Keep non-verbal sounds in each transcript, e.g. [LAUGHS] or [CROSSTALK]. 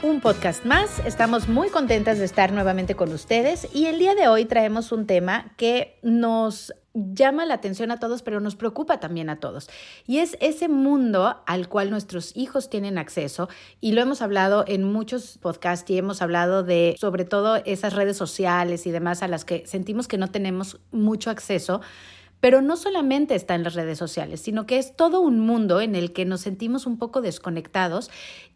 Un podcast más, estamos muy contentas de estar nuevamente con ustedes y el día de hoy traemos un tema que nos llama la atención a todos, pero nos preocupa también a todos. Y es ese mundo al cual nuestros hijos tienen acceso. Y lo hemos hablado en muchos podcasts y hemos hablado de sobre todo esas redes sociales y demás a las que sentimos que no tenemos mucho acceso. Pero no solamente está en las redes sociales, sino que es todo un mundo en el que nos sentimos un poco desconectados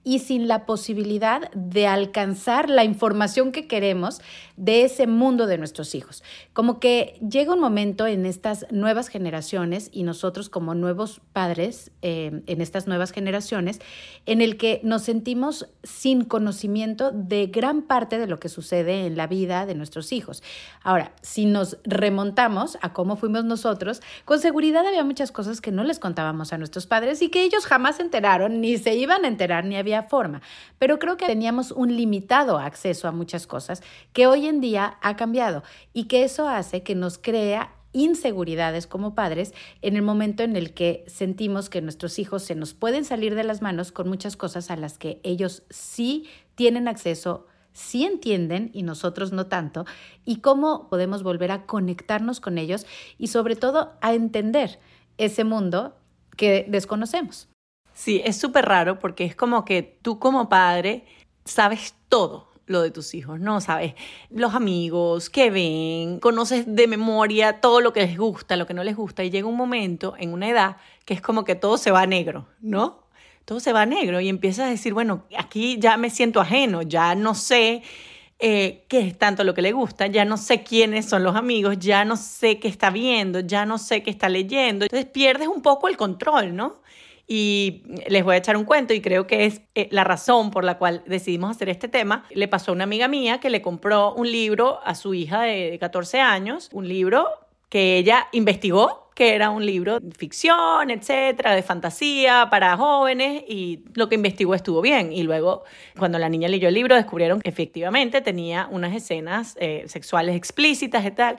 y sin la posibilidad de alcanzar la información que queremos de ese mundo de nuestros hijos. Como que llega un momento en estas nuevas generaciones y nosotros como nuevos padres eh, en estas nuevas generaciones en el que nos sentimos sin conocimiento de gran parte de lo que sucede en la vida de nuestros hijos. Ahora, si nos remontamos a cómo fuimos nosotros, con seguridad había muchas cosas que no les contábamos a nuestros padres y que ellos jamás se enteraron, ni se iban a enterar, ni había forma. Pero creo que teníamos un limitado acceso a muchas cosas que hoy en día ha cambiado y que eso hace que nos crea inseguridades como padres en el momento en el que sentimos que nuestros hijos se nos pueden salir de las manos con muchas cosas a las que ellos sí tienen acceso, sí entienden y nosotros no tanto, y cómo podemos volver a conectarnos con ellos y sobre todo a entender ese mundo que desconocemos. Sí, es súper raro porque es como que tú como padre sabes todo lo de tus hijos, ¿no? Sabes los amigos, qué ven, conoces de memoria todo lo que les gusta, lo que no les gusta y llega un momento en una edad que es como que todo se va negro, ¿no? Todo se va negro y empiezas a decir, bueno, aquí ya me siento ajeno, ya no sé eh, qué es tanto lo que le gusta, ya no sé quiénes son los amigos, ya no sé qué está viendo, ya no sé qué está leyendo. Entonces pierdes un poco el control, ¿no? Y les voy a echar un cuento y creo que es eh, la razón por la cual decidimos hacer este tema. Le pasó a una amiga mía que le compró un libro a su hija de 14 años, un libro que ella investigó que era un libro de ficción, etcétera, de fantasía para jóvenes y lo que investigó estuvo bien. Y luego, cuando la niña leyó el libro, descubrieron que efectivamente tenía unas escenas eh, sexuales explícitas y tal.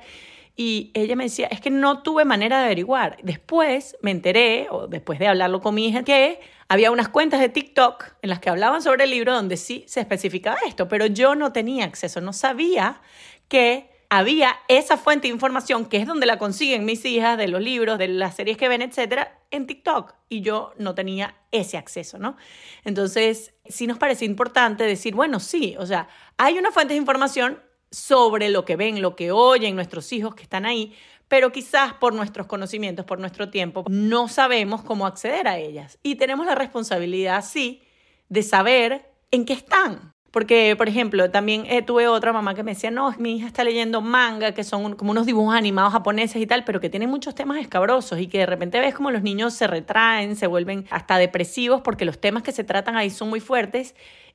Y ella me decía, es que no tuve manera de averiguar. Después me enteré, o después de hablarlo con mi hija, que había unas cuentas de TikTok en las que hablaban sobre el libro donde sí se especificaba esto, pero yo no tenía acceso, no sabía que había esa fuente de información, que es donde la consiguen mis hijas, de los libros, de las series que ven, etcétera, en TikTok. Y yo no tenía ese acceso, ¿no? Entonces, sí nos parece importante decir, bueno, sí, o sea, hay una fuente de información sobre lo que ven, lo que oyen nuestros hijos que están ahí, pero quizás por nuestros conocimientos, por nuestro tiempo, no sabemos cómo acceder a ellas. Y tenemos la responsabilidad, sí, de saber en qué están. Porque, por ejemplo, también eh, tuve otra mamá que me decía, no, mi hija está leyendo manga, que son como unos dibujos animados japoneses y tal, pero que tienen muchos temas escabrosos y que de repente ves como los niños se retraen, se vuelven hasta depresivos porque los temas que se tratan ahí son muy fuertes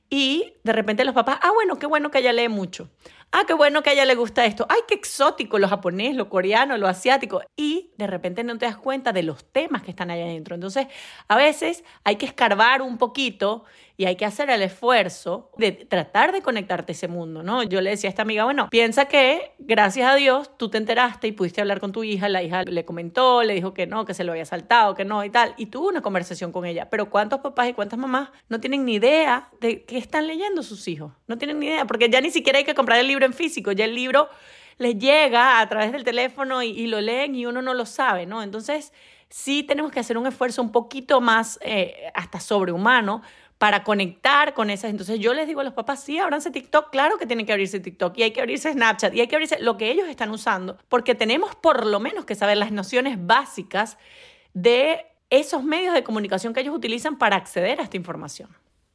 y de repente los papás, ah, bueno, qué bueno que ella lee mucho. Ah, qué bueno que a ella le gusta esto. Ay, qué exótico lo japonés, lo coreano, lo asiático. Y de repente no te das cuenta de los temas que están ahí adentro. Entonces, a veces hay que escarbar un poquito y hay que hacer el esfuerzo de tratar de conectarte a ese mundo, ¿no? Yo le decía a esta amiga, bueno, piensa que gracias a Dios tú te enteraste y pudiste hablar con tu hija, la hija le comentó, le dijo que no, que se lo había saltado, que no y tal, y tuvo una conversación con ella. Pero ¿cuántos papás y cuántas mamás no tienen ni idea de qué están leyendo sus hijos? No tienen ni idea, porque ya ni siquiera hay que comprar el libro en físico, ya el libro les llega a través del teléfono y, lo leen y uno no lo sabe, ¿no? Entonces, sí tenemos que hacer un esfuerzo un poquito más eh, hasta sobrehumano para conectar con esas. Entonces yo les digo a los papás, sí, abranse TikTok, claro que tienen que abrirse TikTok y hay que abrirse Snapchat y hay que abrirse lo que ellos están usando, porque tenemos por lo menos que saber las nociones básicas de esos medios de comunicación que ellos utilizan para acceder a esta información.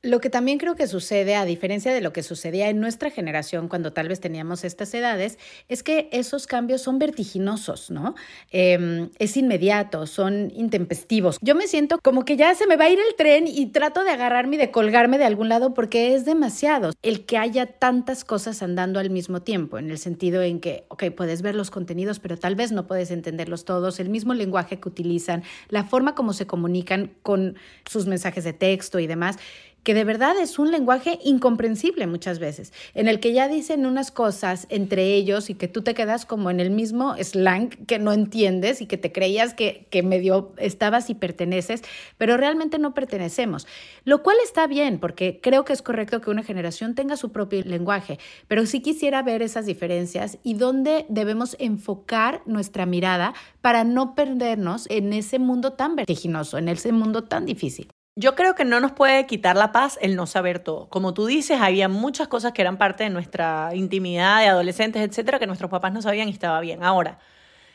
Lo que también creo que sucede, a diferencia de lo que sucedía en nuestra generación cuando tal vez teníamos estas edades, es que esos cambios son vertiginosos, ¿no? Em, es inmediato, son intempestivos. Yo me siento como que ya se me va a ir el tren y trato de agarrarme y de colgarme de algún lado porque es demasiado el que haya tantas cosas andando al mismo tiempo, en el sentido en que, ok, puedes ver los contenidos, pero tal vez no puedes entenderlos todos, el mismo lenguaje que utilizan, la forma como se comunican con sus mensajes de texto y demás que de verdad es un lenguaje incomprensible muchas veces, en el que ya dicen unas cosas entre ellos y que tú te quedas como en el mismo slang que no entiendes y que te creías que, que medio estabas y perteneces, pero realmente no pertenecemos. Lo cual está bien, porque creo que es correcto que una generación tenga su propio lenguaje, pero sí quisiera ver esas diferencias y dónde debemos enfocar nuestra mirada para no perdernos en ese mundo tan vertiginoso, en ese mundo tan difícil. Yo creo que no nos puede quitar la paz el no saber todo. Como tú dices, había muchas cosas que eran parte de nuestra intimidad de adolescentes, etcétera, que nuestros papás no sabían y estaba bien. Ahora,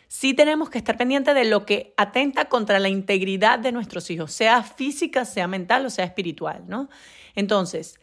sí tenemos que estar pendientes de lo que atenta contra la integridad de nuestros hijos, sea física, sea mental o sea espiritual, ¿no? Entonces,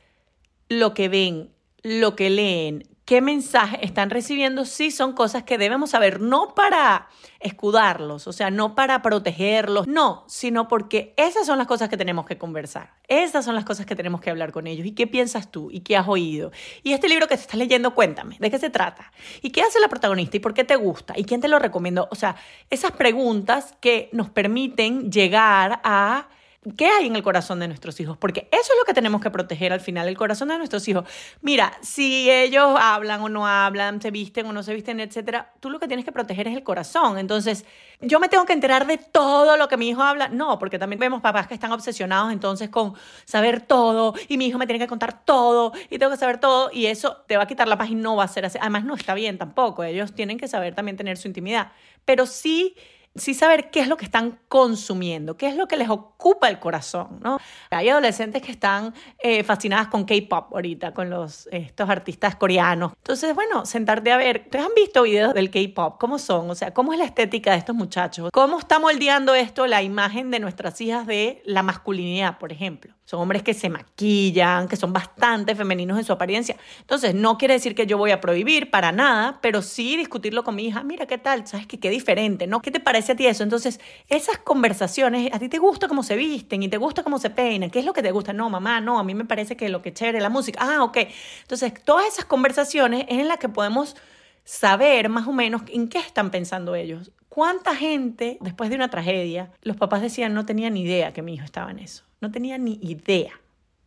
lo que ven, lo que leen, qué mensaje están recibiendo, sí son cosas que debemos saber, no para escudarlos, o sea, no para protegerlos, no, sino porque esas son las cosas que tenemos que conversar, esas son las cosas que tenemos que hablar con ellos. ¿Y qué piensas tú? ¿Y qué has oído? Y este libro que te estás leyendo, cuéntame, ¿de qué se trata? ¿Y qué hace la protagonista? ¿Y por qué te gusta? ¿Y quién te lo recomiendo? O sea, esas preguntas que nos permiten llegar a ¿Qué hay en el corazón de nuestros hijos? Porque eso es lo que tenemos que proteger al final, el corazón de nuestros hijos. Mira, si ellos hablan o no hablan, se visten o no se visten, etcétera, tú lo que tienes que proteger es el corazón. Entonces, yo me tengo que enterar de todo lo que mi hijo habla. No, porque también vemos papás que están obsesionados entonces con saber todo y mi hijo me tiene que contar todo y tengo que saber todo y eso te va a quitar la paz y no va a ser así. Además, no está bien tampoco. Ellos tienen que saber también tener su intimidad. Pero sí sí saber qué es lo que están consumiendo, qué es lo que les ocupa el corazón, ¿no? Hay adolescentes que están eh, fascinadas con K-pop ahorita, con los, estos artistas coreanos. Entonces, bueno, sentarte a ver, ¿ustedes han visto videos del K-pop? ¿Cómo son? O sea, ¿cómo es la estética de estos muchachos? ¿Cómo está moldeando esto la imagen de nuestras hijas de la masculinidad, por ejemplo? Son hombres que se maquillan, que son bastante femeninos en su apariencia. Entonces, no quiere decir que yo voy a prohibir para nada, pero sí discutirlo con mi hija. Mira, ¿qué tal? ¿Sabes qué? Qué diferente, ¿no? ¿Qué te parece a ti eso? Entonces, esas conversaciones, ¿a ti te gusta cómo se visten y te gusta cómo se peinan? ¿Qué es lo que te gusta? No, mamá, no, a mí me parece que lo que chévere la música. Ah, ok. Entonces, todas esas conversaciones es en las que podemos saber más o menos en qué están pensando ellos. ¿Cuánta gente, después de una tragedia, los papás decían no tenían ni idea que mi hijo estaba en eso? No tenía ni idea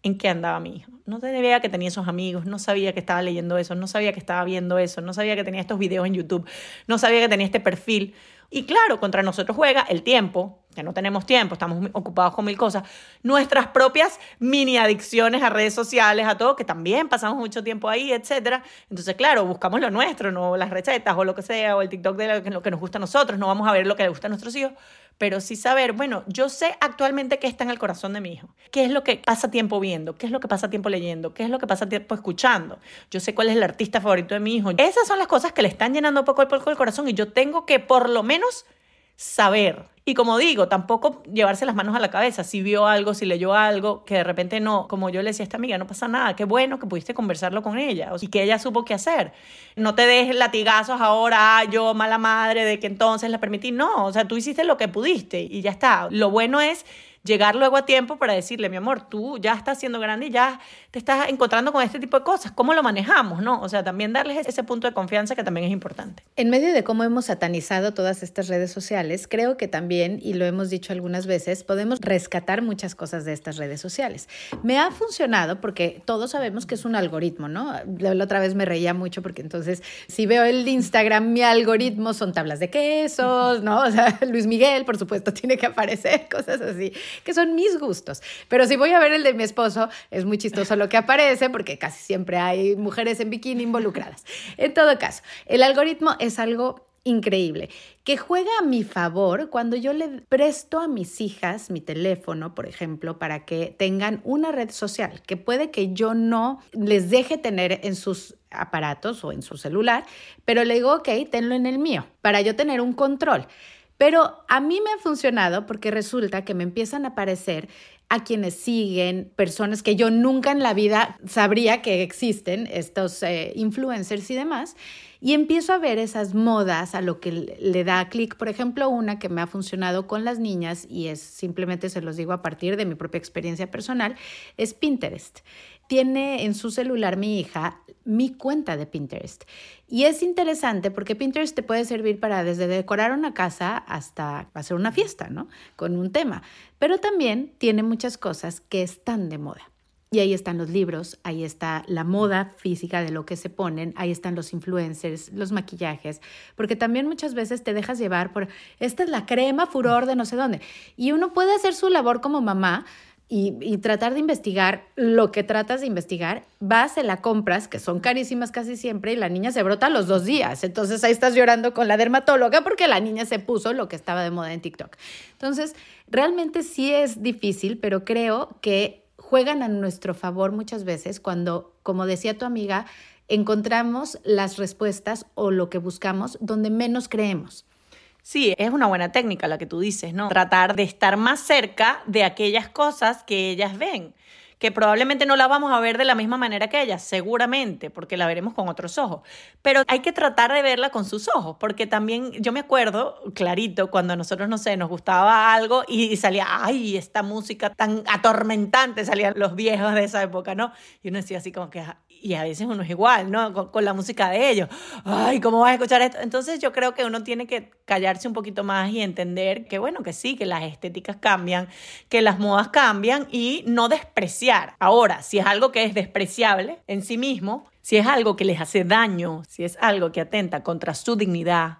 en qué andaba mi hijo. No tenía idea que tenía esos amigos, no sabía que estaba leyendo eso, no sabía que estaba viendo eso, no sabía que tenía estos videos en YouTube, no sabía que tenía este perfil. Y claro, contra nosotros juega el tiempo, que no tenemos tiempo, estamos ocupados con mil cosas, nuestras propias mini adicciones a redes sociales, a todo, que también pasamos mucho tiempo ahí, etc. Entonces, claro, buscamos lo nuestro, no las recetas o lo que sea, o el TikTok de lo que nos gusta a nosotros, no vamos a ver lo que le gusta a nuestros hijos, pero sí saber, bueno, yo sé actualmente qué está en el corazón de mi hijo, qué es lo que pasa tiempo viendo, qué es lo que pasa tiempo leyendo, qué es lo que pasa tiempo escuchando, yo sé cuál es el artista favorito de mi hijo. Esas son las cosas que le están llenando poco a poco el corazón y yo tengo que por lo menos saber. Y como digo, tampoco llevarse las manos a la cabeza. Si vio algo, si leyó algo, que de repente no, como yo le decía a esta amiga, no pasa nada, qué bueno que pudiste conversarlo con ella y que ella supo qué hacer. No te des latigazos ahora, yo mala madre de que entonces la permití. No, o sea, tú hiciste lo que pudiste y ya está. Lo bueno es llegar luego a tiempo para decirle, mi amor, tú ya estás siendo grande y ya te estás encontrando con este tipo de cosas. ¿Cómo lo manejamos? ¿no? O sea, también darles ese punto de confianza que también es importante. En medio de cómo hemos satanizado todas estas redes sociales, creo que también, y lo hemos dicho algunas veces, podemos rescatar muchas cosas de estas redes sociales. Me ha funcionado porque todos sabemos que es un algoritmo, ¿no? La otra vez me reía mucho porque entonces, si veo el Instagram, mi algoritmo son tablas de quesos, ¿no? O sea, [LAUGHS] Luis Miguel, por supuesto, [LAUGHS] tiene que aparecer, cosas así que son mis gustos. Pero si voy a ver el de mi esposo, es muy chistoso lo que aparece porque casi siempre hay mujeres en bikini involucradas. En todo caso, el algoritmo es algo increíble, que juega a mi favor cuando yo le presto a mis hijas mi teléfono, por ejemplo, para que tengan una red social, que puede que yo no les deje tener en sus aparatos o en su celular, pero le digo, ok, tenlo en el mío, para yo tener un control. Pero a mí me ha funcionado porque resulta que me empiezan a aparecer a quienes siguen, personas que yo nunca en la vida sabría que existen, estos eh, influencers y demás, y empiezo a ver esas modas a lo que le da clic. Por ejemplo, una que me ha funcionado con las niñas, y es simplemente se los digo a partir de mi propia experiencia personal, es Pinterest tiene en su celular mi hija mi cuenta de Pinterest. Y es interesante porque Pinterest te puede servir para desde decorar una casa hasta hacer una fiesta, ¿no? Con un tema. Pero también tiene muchas cosas que están de moda. Y ahí están los libros, ahí está la moda física de lo que se ponen, ahí están los influencers, los maquillajes, porque también muchas veces te dejas llevar por, esta es la crema furor de no sé dónde. Y uno puede hacer su labor como mamá, y, tratar de investigar lo que tratas de investigar, vas, se la compras, que son carísimas casi siempre, y la niña se brota los dos días. Entonces ahí estás llorando con la dermatóloga porque la niña se puso lo que estaba de moda en TikTok. Entonces, realmente sí es difícil, pero creo que juegan a nuestro favor muchas veces cuando, como decía tu amiga, encontramos las respuestas o lo que buscamos donde menos creemos. Sí, es una buena técnica la que tú dices, ¿no? Tratar de estar más cerca de aquellas cosas que ellas ven que probablemente no la vamos a ver de la misma manera que ellas, seguramente, porque la veremos con otros ojos. Pero hay que tratar de verla con sus ojos, porque también yo me acuerdo clarito cuando a nosotros, no sé, nos gustaba algo y, salía, ay, esta música tan atormentante, salían los viejos de esa época, ¿no? Y uno decía así como que, y a veces uno es igual, ¿no? Con, la música de ellos. Ay, ¿cómo vas a escuchar esto? Entonces yo creo que uno tiene que callarse un poquito más y entender que, bueno, que sí, que las estéticas cambian, que las modas cambian y no despreciar. Ahora, si es algo que es despreciable en sí mismo, si es algo que les hace daño, si es algo que atenta contra su dignidad,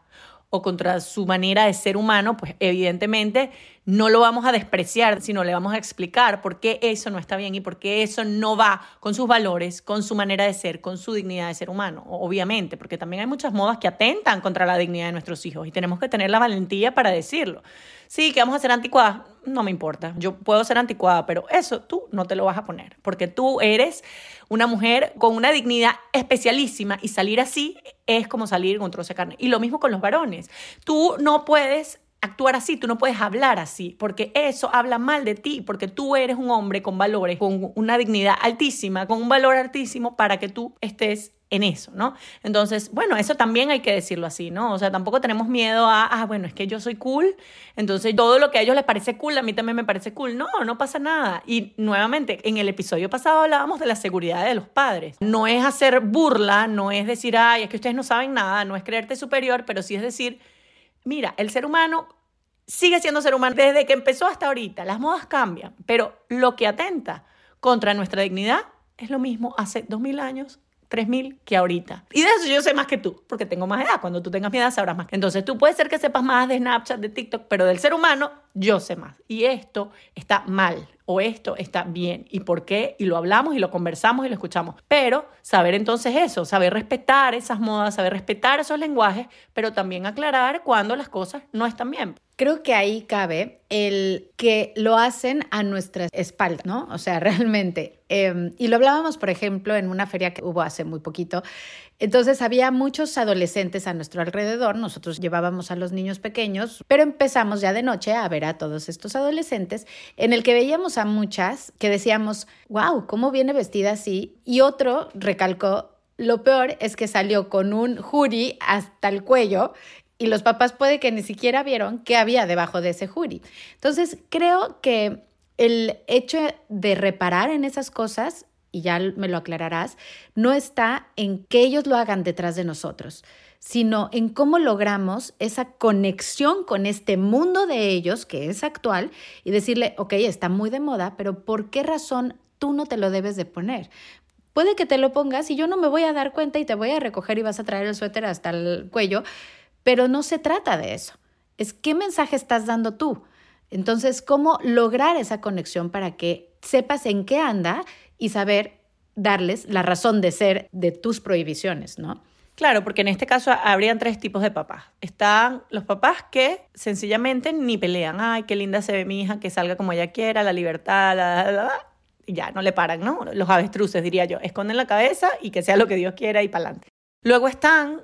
o contra su manera de ser humano, pues evidentemente no lo vamos a despreciar, sino le vamos a explicar por qué eso no está bien y por qué eso no va con sus valores, con su manera de ser, con su dignidad de ser humano, obviamente, porque también hay muchas modas que atentan contra la dignidad de nuestros hijos y tenemos que tener la valentía para decirlo. Sí, que vamos a ser anticuadas, no me importa, yo puedo ser anticuada, pero eso tú no te lo vas a poner, porque tú eres una mujer con una dignidad especialísima y salir así es como salir con un trozo de carne. Y lo mismo con los varones. Tú no puedes actuar así, tú no puedes hablar así, porque eso habla mal de ti, porque tú eres un hombre con valores, con una dignidad altísima, con un valor altísimo para que tú estés en eso, ¿no? Entonces, bueno, eso también hay que decirlo así, ¿no? O sea, tampoco tenemos miedo a, ah, bueno, es que yo soy cool, entonces todo lo que a ellos les parece cool, a mí también me parece cool. No, no pasa nada. Y nuevamente, en el episodio pasado hablábamos de la seguridad de los padres. No es hacer burla, no es decir, ay, es que ustedes no saben nada, no es creerte superior, pero sí es decir, mira, el ser humano sigue siendo ser humano desde que empezó hasta ahorita. Las modas cambian, pero lo que atenta contra nuestra dignidad es lo mismo hace dos mil años 3.000 que ahorita. Y de eso yo sé más que tú, porque tengo más edad. Cuando tú tengas mi edad sabrás más. Entonces tú puedes ser que sepas más de Snapchat, de TikTok, pero del ser humano yo sé más. Y esto está mal o esto está bien. ¿Y por qué? Y lo hablamos y lo conversamos y lo escuchamos. Pero saber entonces eso, saber respetar esas modas, saber respetar esos lenguajes, pero también aclarar cuando las cosas no están bien. Creo que ahí cabe el que lo hacen a nuestra espalda, ¿no? O sea, [LAUGHS] realmente. Em, y lo hablábamos, por ejemplo, en una feria que hubo hace muy poquito. Entonces había muchos adolescentes a nuestro alrededor, nosotros llevábamos a los niños pequeños, pero empezamos ya de noche a ver a todos estos adolescentes, en el que veíamos a muchas que decíamos, wow, ¿cómo viene vestida así? Y otro recalcó, lo peor es que salió con un jury hasta el cuello y los papás puede que ni siquiera vieron qué había debajo de ese jury. Entonces, creo que el hecho de reparar en esas cosas, y ya me lo aclararás, no está en que ellos lo hagan detrás de nosotros, sino en cómo logramos esa conexión con este mundo de ellos, que es actual, y decirle, ok, está muy de moda, pero ¿por qué razón tú no te lo debes de poner? Puede que te lo pongas y yo no me voy a dar cuenta y te voy a recoger y vas a traer el suéter hasta el cuello, pero no se trata de eso. Es qué mensaje estás dando tú. Entonces, ¿cómo lograr esa conexión para que sepas en qué anda y saber darles la razón de ser de tus prohibiciones, ¿no? Claro, porque en este caso habrían tres tipos de papás. Están los papás que sencillamente ni pelean. Ay, qué linda se ve mi hija, que salga como ella quiera, la libertad, la, ya, no le paran, ¿no? Los avestruces, diría yo. Esconden la cabeza y que sea lo que Dios quiera y para adelante. Luego están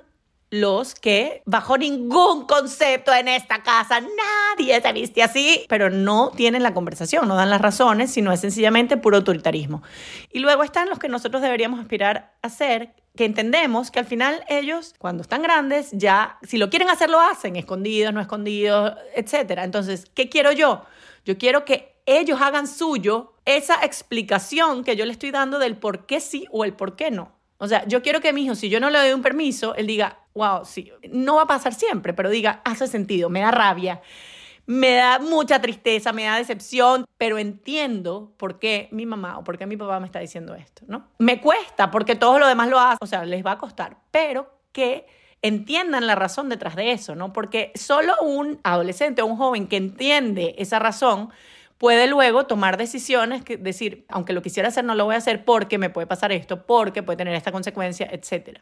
los que bajo ningún concepto en esta casa nadie se viste así, pero no tienen la conversación, no dan las razones, sino es sencillamente puro autoritarismo. Y luego están los que nosotros deberíamos aspirar a ser, que entendemos que al final ellos, cuando están grandes, ya, si lo quieren hacer, lo hacen, escondidos, no escondidos, etc. Entonces, ¿qué quiero yo? Yo quiero que ellos hagan suyo esa explicación que yo le estoy dando del por qué sí o el por qué no. O sea, yo quiero que mi hijo, si yo no le doy un permiso, él diga, wow, sí, no va a pasar siempre, pero diga, hace sentido, me da rabia. me da mucha tristeza, me da decepción, pero entiendo por qué mi mamá o por qué mi papá me está diciendo esto, ¿no? Me cuesta porque todo lo demás lo hace, o sea, les va a costar, pero que entiendan la razón detrás de eso, ¿no? Porque solo un adolescente o un joven que entiende esa razón puede luego tomar decisiones, que decir, aunque lo quisiera hacer, no lo voy a hacer porque me puede pasar esto, porque puede tener esta consecuencia, etc.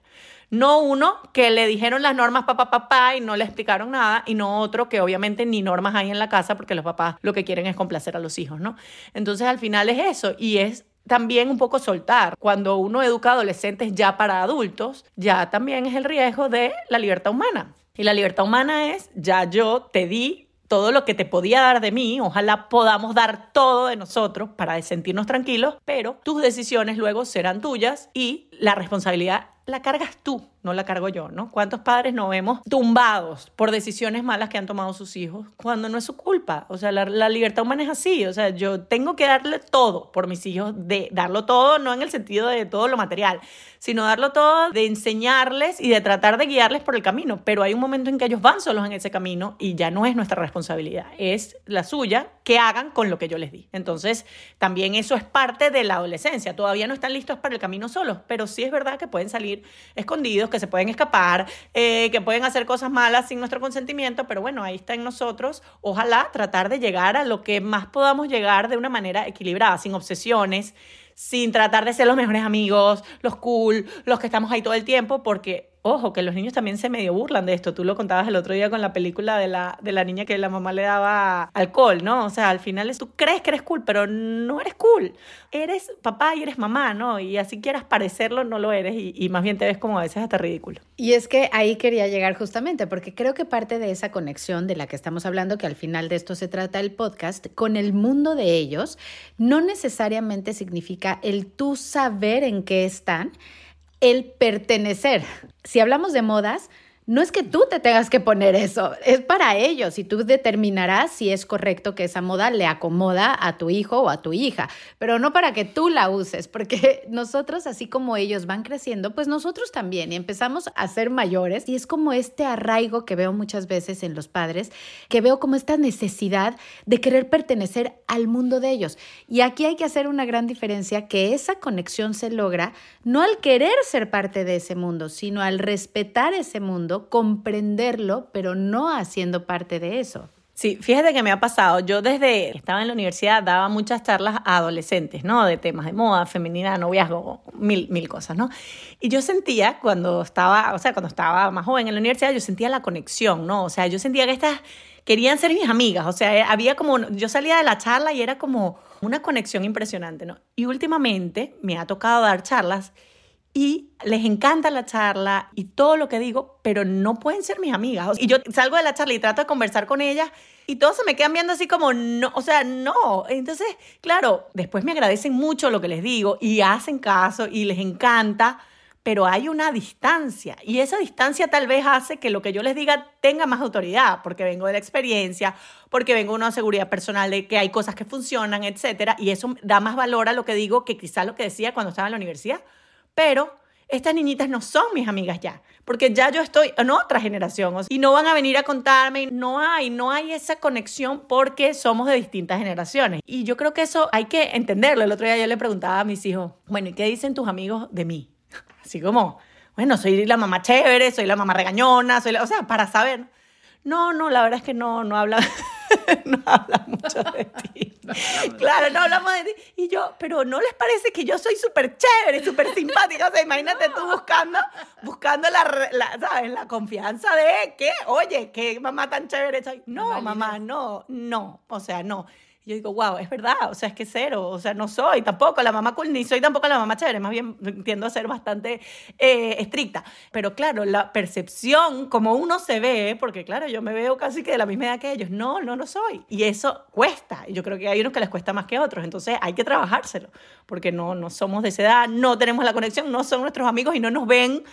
No uno que le dijeron las normas papá, papá y no le explicaron nada, y no otro que obviamente ni normas hay en la casa porque los papás lo que quieren es complacer a los hijos, ¿no? Entonces al final es eso y es también un poco soltar. Cuando uno educa adolescentes ya para adultos, ya también es el riesgo de la libertad humana. Y la libertad humana es, ya yo te di todo lo que te podía dar de mí, ojalá podamos dar todo de nosotros para sentirnos tranquilos, pero tus decisiones luego serán tuyas y la responsabilidad la cargas tú, no la cargo yo, ¿no? ¿Cuántos padres nos vemos tumbados por decisiones malas que han tomado sus hijos cuando no es su culpa? O sea, la, la, libertad humana es así, o sea, yo tengo que darle todo por mis hijos, de darlo todo, no en el sentido de todo lo material, sino darlo todo de enseñarles y de tratar de guiarles por el camino, pero hay un momento en que ellos van solos en ese camino y ya no es nuestra responsabilidad, es la suya que hagan con lo que yo les di. Entonces, también eso es parte de la adolescencia, todavía no están listos para el camino solos, pero sí es verdad que pueden salir escondidos, que se pueden escapar, eh, que pueden hacer cosas malas sin nuestro consentimiento, pero bueno, ahí está en nosotros. Ojalá tratar de llegar a lo que más podamos llegar de una manera equilibrada, sin obsesiones, sin tratar de ser los mejores amigos, los cool, los que estamos ahí todo el tiempo, porque Ojo, que los niños también se medio burlan de esto. Tú lo contabas el otro día con la película de la, de la niña que la mamá le daba alcohol, ¿no? O sea, al final es, tú crees que eres cool, pero no eres cool. Eres papá y eres mamá, ¿no? Y así quieras parecerlo, no lo eres y, y más bien te ves como a veces hasta ridículo. Y es que ahí quería llegar justamente, porque creo que parte de esa conexión de la que estamos hablando, que al final de esto se trata el podcast, con el mundo de ellos, no necesariamente significa el tú saber en qué están, el pertenecer. Si hablamos de modas, no es que tú te tengas que poner eso, es para ellos. Y tú determinarás si es correcto que esa moda le acomoda a tu hijo o a tu hija, pero no para que tú la uses, porque [LAUGHS] nosotros, así como ellos van creciendo, pues nosotros también y empezamos a ser mayores. Y es como este arraigo que veo muchas veces en los padres, que veo como esta necesidad de querer pertenecer al mundo de ellos. Y aquí hay que hacer una gran diferencia, que esa conexión se logra no al querer ser parte de ese mundo, sino al respetar ese mundo comprenderlo, pero no haciendo parte de eso. Sí, fíjate que me ha pasado. Yo desde que estaba en la universidad daba muchas charlas a adolescentes, ¿no? De temas de moda, femenina, noviazgo, mil, mil cosas, ¿no? Y yo sentía cuando estaba, o sea, cuando estaba más joven en la universidad, yo sentía la conexión, ¿no? O sea, yo sentía que estas querían ser mis amigas. O sea, había como, yo salía de la charla y era como una conexión impresionante, ¿no? Y últimamente me ha tocado dar charlas y les encanta la charla y todo lo que digo, pero no pueden ser mis amigas. Y yo salgo de la charla y trato de conversar con ellas y todos se me quedan viendo así como, no, o sea, no. Entonces, claro, después me agradecen mucho lo que les digo y hacen caso y les encanta, pero hay una distancia y esa distancia tal vez hace que lo que yo les diga tenga más autoridad, porque vengo de la experiencia, porque vengo de una seguridad personal de que hay cosas que funcionan, etcétera, y eso da más valor a lo que digo que quizás lo que decía cuando estaba en la universidad pero estas niñitas no son mis amigas ya, porque ya yo estoy en otra generación y no van a venir a contarme, no hay, no hay esa conexión porque somos de distintas generaciones. Y yo creo que eso hay que entenderlo. El otro día yo le preguntaba a mis hijos, bueno, ¿y qué dicen tus amigos de mí? [LAUGHS] Así como, bueno, soy la mamá chévere, soy la mamá regañona, soy la, o sea, para saber. No, no, la verdad es que no, no habla, [LAUGHS] no habla mucho de ti. Claro, no hablamos de ti. Y yo, pero ¿no les parece que yo soy súper chévere, súper simpática? O sea, imagínate tú buscando, buscando la, la, ¿sabes? La confianza de que, oye, qué mamá tan chévere soy. No, mamá, no, no, o sea, no yo digo, wow, es verdad, o sea, es que cero, o sea, no soy tampoco la mamá cool, ni soy tampoco la mamá chévere, más bien [LAUGHS] tiendo a ser bastante eh, estricta. Pero claro, la percepción, como uno se ve, porque claro, yo me veo casi que de la misma edad que ellos, no, no lo soy. Y eso cuesta, yo creo que hay unos que les cuesta más que otros, entonces hay que trabajárselo, porque no, no somos de esa edad, no tenemos la conexión, no son nuestros amigos y no nos ven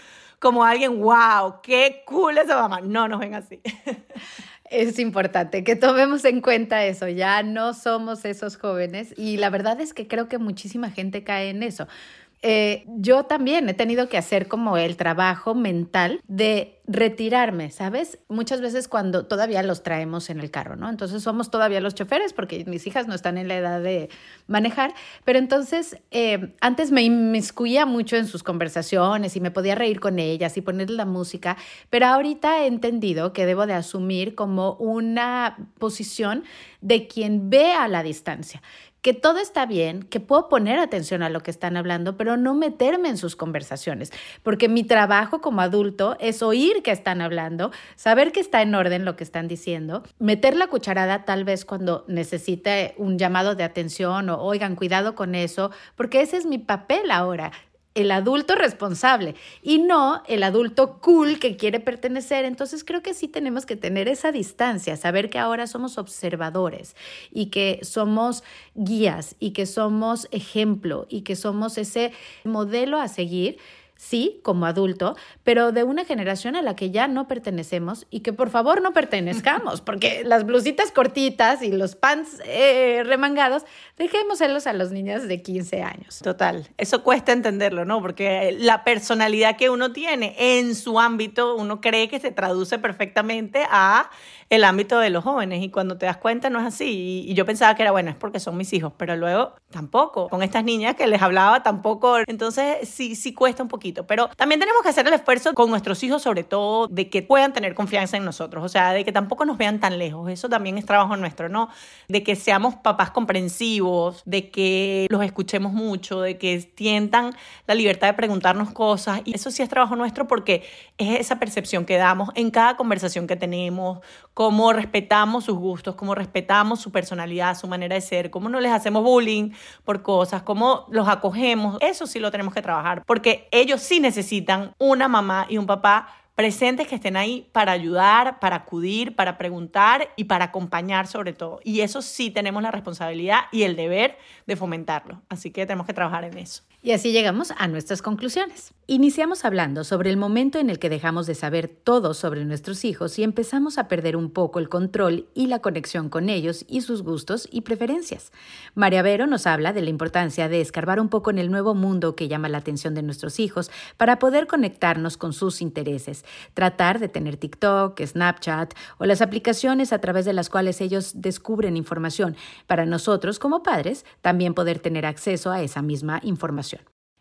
como alguien, wow, qué cool esa mamá. No nos ven así. [LAUGHS] Es importante que tomemos en cuenta eso, ya no somos esos jóvenes y la verdad es que creo que muchísima gente cae en eso. Eh, yo también he tenido que hacer como el trabajo mental de retirarme, ¿sabes? Muchas veces cuando todavía los traemos en el carro, ¿no? Entonces somos todavía los choferes porque mis hijas no están en la edad de manejar, pero entonces eh, antes me inmiscuía mucho en sus conversaciones y me podía reír con ellas y ponerle la música, pero ahorita he entendido que debo de asumir como una posición de quien ve a la distancia, que todo está bien, que puedo poner atención a lo que están hablando, pero no meterme en sus conversaciones, porque mi trabajo como adulto es oír que están hablando, saber que está en orden lo que están diciendo, meter la cucharada tal vez cuando necesite un llamado de atención o oigan, cuidado con eso, porque ese es mi papel ahora el adulto responsable y no el adulto cool que quiere pertenecer. Entonces creo que sí tenemos que tener esa distancia, saber que ahora somos observadores y que somos guías y que somos ejemplo y que somos ese modelo a seguir sí, como adulto, pero de una generación a la que ya no pertenecemos y que por favor no pertenezcamos, [LAUGHS] porque las blusitas cortitas y los pants eh, remangados, dejémoselos a los niños de 15 años. Total, eso cuesta entenderlo, ¿no? Porque la personalidad que uno tiene en su ámbito, uno cree que se traduce perfectamente a el ámbito de los jóvenes y cuando te das cuenta no es así. Y, yo pensaba que era bueno, es porque son mis hijos, pero luego tampoco. Con estas niñas que les hablaba tampoco. Entonces sí, sí cuesta un poquito. Pero también tenemos que hacer el esfuerzo con nuestros hijos, sobre todo, de que puedan tener confianza en nosotros. O sea, de que tampoco nos vean tan lejos. Eso también es trabajo nuestro, ¿no? De que seamos papás comprensivos, de que los escuchemos mucho, de que tientan la libertad de preguntarnos cosas. Y eso sí es trabajo nuestro porque es esa percepción que damos en cada conversación que tenemos cómo respetamos sus gustos, cómo respetamos su personalidad, su manera de ser, cómo no les hacemos bullying por cosas, cómo los acogemos. Eso sí lo tenemos que trabajar, porque ellos sí necesitan una mamá y un papá presentes que estén ahí para ayudar, para acudir, para preguntar y para acompañar sobre todo. Y eso sí tenemos la responsabilidad y el deber de fomentarlo. Así que tenemos que trabajar en eso. Y así llegamos a nuestras conclusiones. Iniciamos hablando sobre el momento en el que dejamos de saber todo sobre nuestros hijos y empezamos a perder un poco el control y la conexión con ellos y sus gustos y preferencias. María Vero nos habla de la importancia de escarbar un poco en el nuevo mundo que llama la atención de nuestros hijos para poder conectarnos con sus intereses, tratar de tener TikTok, Snapchat o las aplicaciones a través de las cuales ellos descubren información, para nosotros como padres también poder tener acceso a esa misma información.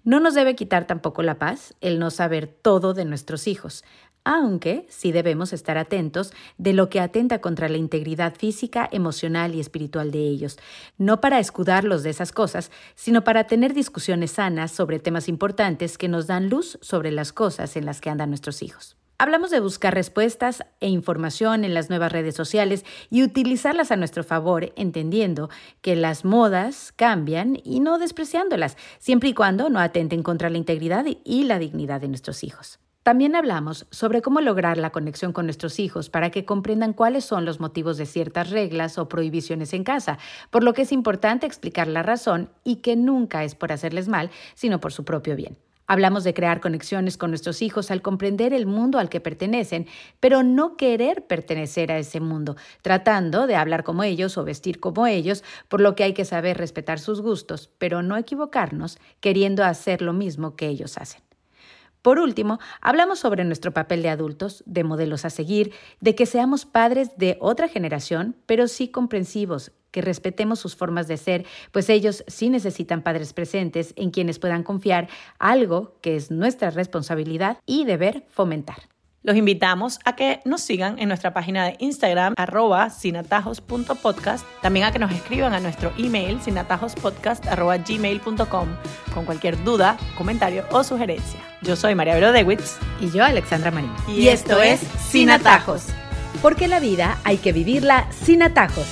No nos debe quitar tampoco la paz el no saber todo de nuestros hijos, aunque sí debemos estar atentos de lo que atenta contra la integridad física, emocional y espiritual de ellos, no para escudarlos de esas cosas, sino para tener discusiones sanas sobre temas importantes que nos dan luz sobre las cosas en las que andan nuestros hijos. Hablamos de buscar respuestas e información en las nuevas redes sociales y utilizarlas a nuestro favor, entendiendo que las modas cambian y no despreciándolas, siempre y cuando no atenten contra la integridad y la dignidad de nuestros hijos. También hablamos sobre cómo lograr la conexión con nuestros hijos para que comprendan cuáles son los motivos de ciertas reglas o prohibiciones en casa, por lo que es importante explicar la razón y que nunca es por hacerles mal, sino por su propio bien. Hablamos de crear conexiones con nuestros hijos al comprender el mundo al que pertenecen, pero no querer pertenecer a ese mundo, tratando de hablar como ellos o vestir como ellos, por lo que hay que saber respetar sus gustos, pero no equivocarnos queriendo hacer lo mismo que ellos hacen. Por último, hablamos sobre nuestro papel de adultos, de modelos a seguir, de que seamos padres de otra generación, pero sí comprensivos, que respetemos sus formas de ser, pues ellos sí necesitan padres presentes en quienes puedan confiar, algo que es nuestra responsabilidad y deber fomentar. Los invitamos a que nos sigan en nuestra página de Instagram, arroba sinatajos.podcast. También a que nos escriban a nuestro email, sinatajospodcast.gmail.com con cualquier duda, comentario o sugerencia. Yo soy María Vero Dewitz. Y yo, Alexandra Marín. Y, esto, es Sin Atajos. Porque la vida hay que vivirla sin atajos.